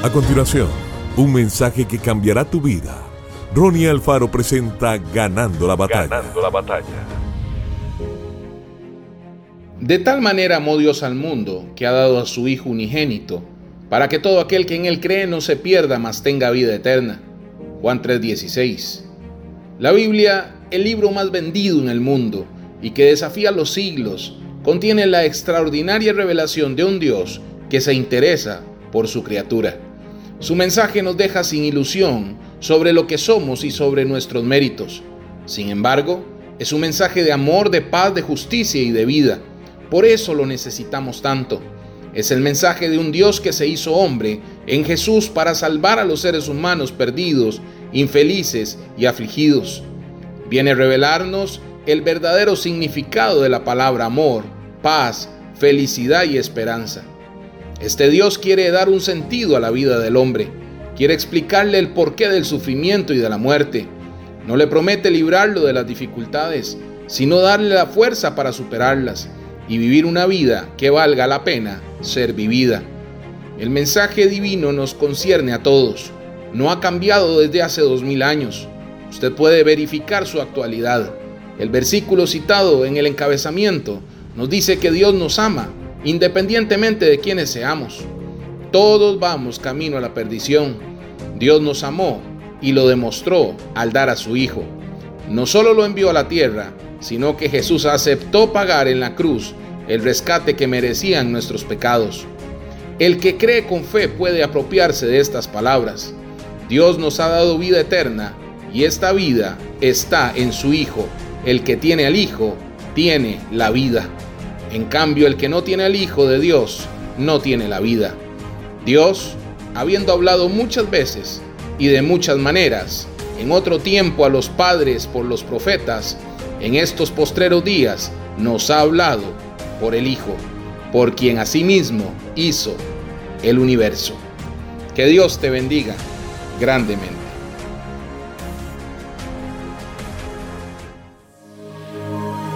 A continuación, un mensaje que cambiará tu vida. Ronnie Alfaro presenta Ganando la batalla. Ganando la batalla. De tal manera amó Dios al mundo que ha dado a su Hijo unigénito, para que todo aquel que en él cree no se pierda, mas tenga vida eterna. Juan 3:16. La Biblia, el libro más vendido en el mundo y que desafía los siglos, contiene la extraordinaria revelación de un Dios que se interesa por su criatura. Su mensaje nos deja sin ilusión sobre lo que somos y sobre nuestros méritos. Sin embargo, es un mensaje de amor, de paz, de justicia y de vida. Por eso lo necesitamos tanto. Es el mensaje de un Dios que se hizo hombre en Jesús para salvar a los seres humanos perdidos, infelices y afligidos. Viene a revelarnos el verdadero significado de la palabra amor, paz, felicidad y esperanza. Este Dios quiere dar un sentido a la vida del hombre, quiere explicarle el porqué del sufrimiento y de la muerte. No le promete librarlo de las dificultades, sino darle la fuerza para superarlas y vivir una vida que valga la pena ser vivida. El mensaje divino nos concierne a todos. No ha cambiado desde hace dos mil años. Usted puede verificar su actualidad. El versículo citado en el encabezamiento nos dice que Dios nos ama independientemente de quienes seamos. Todos vamos camino a la perdición. Dios nos amó y lo demostró al dar a su Hijo. No solo lo envió a la tierra, sino que Jesús aceptó pagar en la cruz el rescate que merecían nuestros pecados. El que cree con fe puede apropiarse de estas palabras. Dios nos ha dado vida eterna y esta vida está en su Hijo. El que tiene al Hijo tiene la vida. En cambio, el que no tiene al Hijo de Dios no tiene la vida. Dios, habiendo hablado muchas veces y de muchas maneras, en otro tiempo a los padres por los profetas, en estos postreros días nos ha hablado por el Hijo, por quien asimismo hizo el universo. Que Dios te bendiga grandemente.